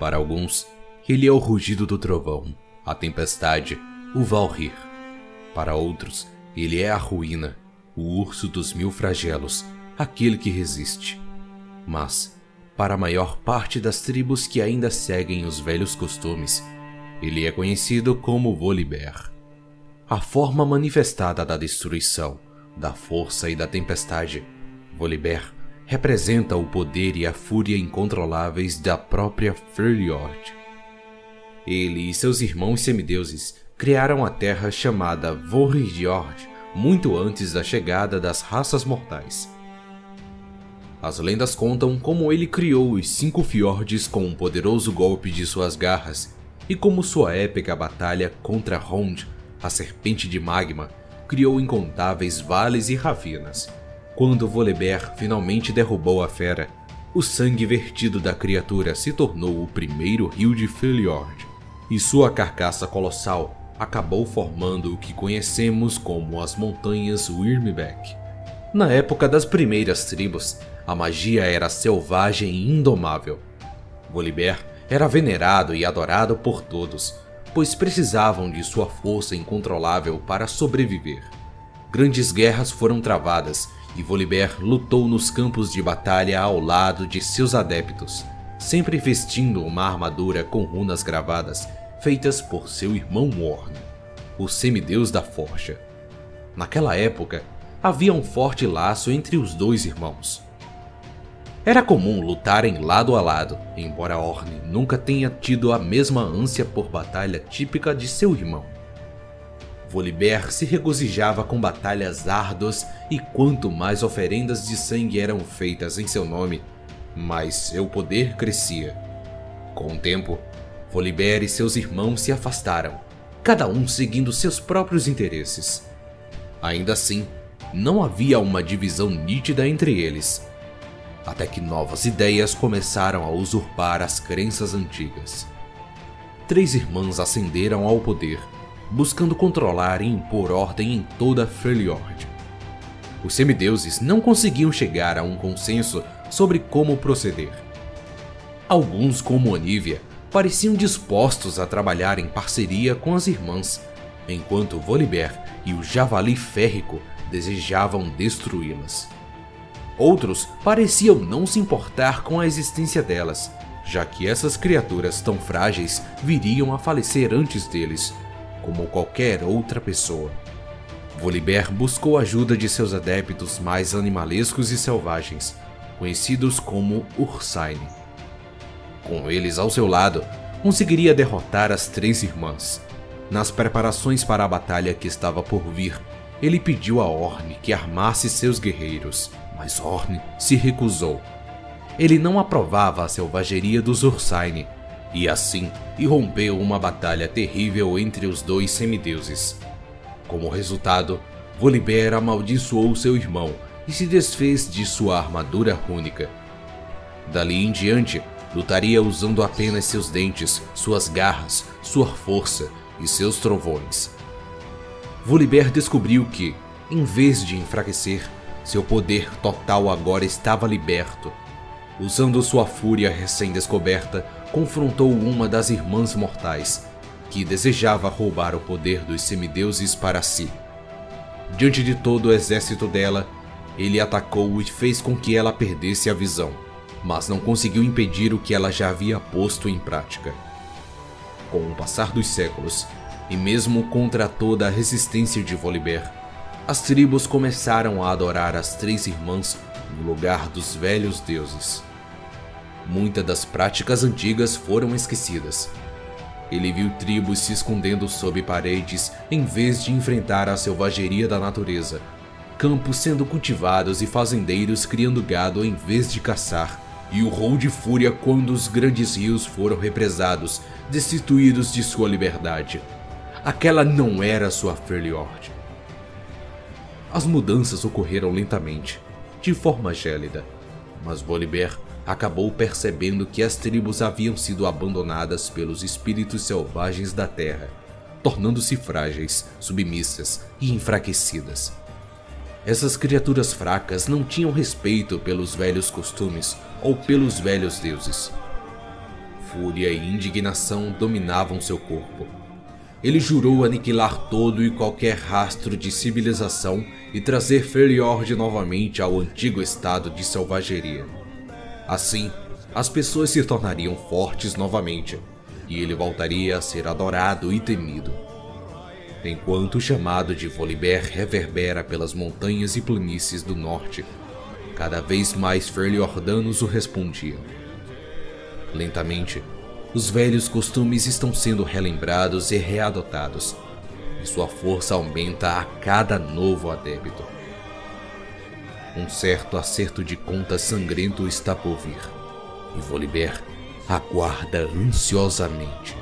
Para alguns, ele é o rugido do trovão, a tempestade, o Valrir. Para outros, ele é a ruína, o urso dos mil flagelos, aquele que resiste. Mas, para a maior parte das tribos que ainda seguem os velhos costumes, ele é conhecido como Volibear. A forma manifestada da destruição, da força e da tempestade, Volibear representa o poder e a fúria incontroláveis da própria Freljord. Ele e seus irmãos semideuses criaram a terra chamada Vorjord muito antes da chegada das raças mortais. As lendas contam como ele criou os cinco fiordes com um poderoso golpe de suas garras e como sua épica batalha contra Hond, a serpente de magma, criou incontáveis vales e ravinas. Quando Volibear finalmente derrubou a fera, o sangue vertido da criatura se tornou o primeiro rio de Freljord, e sua carcaça colossal acabou formando o que conhecemos como as Montanhas Wyrmbeck. Na época das primeiras tribos, a magia era selvagem e indomável. Volibear era venerado e adorado por todos, pois precisavam de sua força incontrolável para sobreviver. Grandes guerras foram travadas e Volibear lutou nos campos de batalha ao lado de seus adeptos, sempre vestindo uma armadura com runas gravadas feitas por seu irmão Morn, o semideus da forja. Naquela época, havia um forte laço entre os dois irmãos. Era comum lutarem lado a lado, embora Orne nunca tenha tido a mesma ânsia por batalha típica de seu irmão. Volibear se regozijava com batalhas árduas e quanto mais oferendas de sangue eram feitas em seu nome, mais seu poder crescia. Com o tempo, Volibear e seus irmãos se afastaram, cada um seguindo seus próprios interesses. Ainda assim, não havia uma divisão nítida entre eles, até que novas ideias começaram a usurpar as crenças antigas. Três irmãs ascenderam ao poder buscando controlar e impor ordem em toda Freljord. Os semideuses não conseguiam chegar a um consenso sobre como proceder. Alguns, como Anívia, pareciam dispostos a trabalhar em parceria com as irmãs, enquanto Volibear e o Javali Férrico desejavam destruí-las. Outros pareciam não se importar com a existência delas, já que essas criaturas tão frágeis viriam a falecer antes deles, como qualquer outra pessoa. Volibear buscou a ajuda de seus adeptos mais animalescos e selvagens, conhecidos como Ursaine. Com eles ao seu lado, conseguiria derrotar as três irmãs. Nas preparações para a batalha que estava por vir, ele pediu a Orne que armasse seus guerreiros, mas Orne se recusou. Ele não aprovava a selvageria dos Ursaine e assim irrompeu uma batalha terrível entre os dois semideuses. Como resultado, Volibear amaldiçoou seu irmão e se desfez de sua armadura rúnica. Dali em diante, lutaria usando apenas seus dentes, suas garras, sua força e seus trovões. Volibear descobriu que, em vez de enfraquecer, seu poder total agora estava liberto. Usando sua fúria recém-descoberta, confrontou uma das irmãs mortais, que desejava roubar o poder dos semideuses para si. Diante de todo o exército dela, ele atacou e fez com que ela perdesse a visão, mas não conseguiu impedir o que ela já havia posto em prática. Com o passar dos séculos, e mesmo contra toda a resistência de Volibear, as tribos começaram a adorar as três irmãs no lugar dos velhos deuses. Muitas das práticas antigas foram esquecidas. Ele viu tribos se escondendo sob paredes em vez de enfrentar a selvageria da natureza, campos sendo cultivados e fazendeiros criando gado em vez de caçar, e o rol de fúria quando os grandes rios foram represados, destituídos de sua liberdade. Aquela não era sua Freljord. As mudanças ocorreram lentamente, de forma gélida, mas Volibear acabou percebendo que as tribos haviam sido abandonadas pelos espíritos selvagens da terra, tornando-se frágeis, submissas e enfraquecidas. Essas criaturas fracas não tinham respeito pelos velhos costumes ou pelos velhos deuses. fúria e indignação dominavam seu corpo. Ele jurou aniquilar todo e qualquer rastro de civilização e trazer Feriord novamente ao antigo estado de selvageria. Assim, as pessoas se tornariam fortes novamente e ele voltaria a ser adorado e temido. Enquanto o chamado de Volibear reverbera pelas montanhas e planícies do norte, cada vez mais Ferliordanos o respondiam. Lentamente, os velhos costumes estão sendo relembrados e readotados, e sua força aumenta a cada novo adébito. Um certo acerto de contas sangrento está por vir, e Volibear aguarda ansiosamente.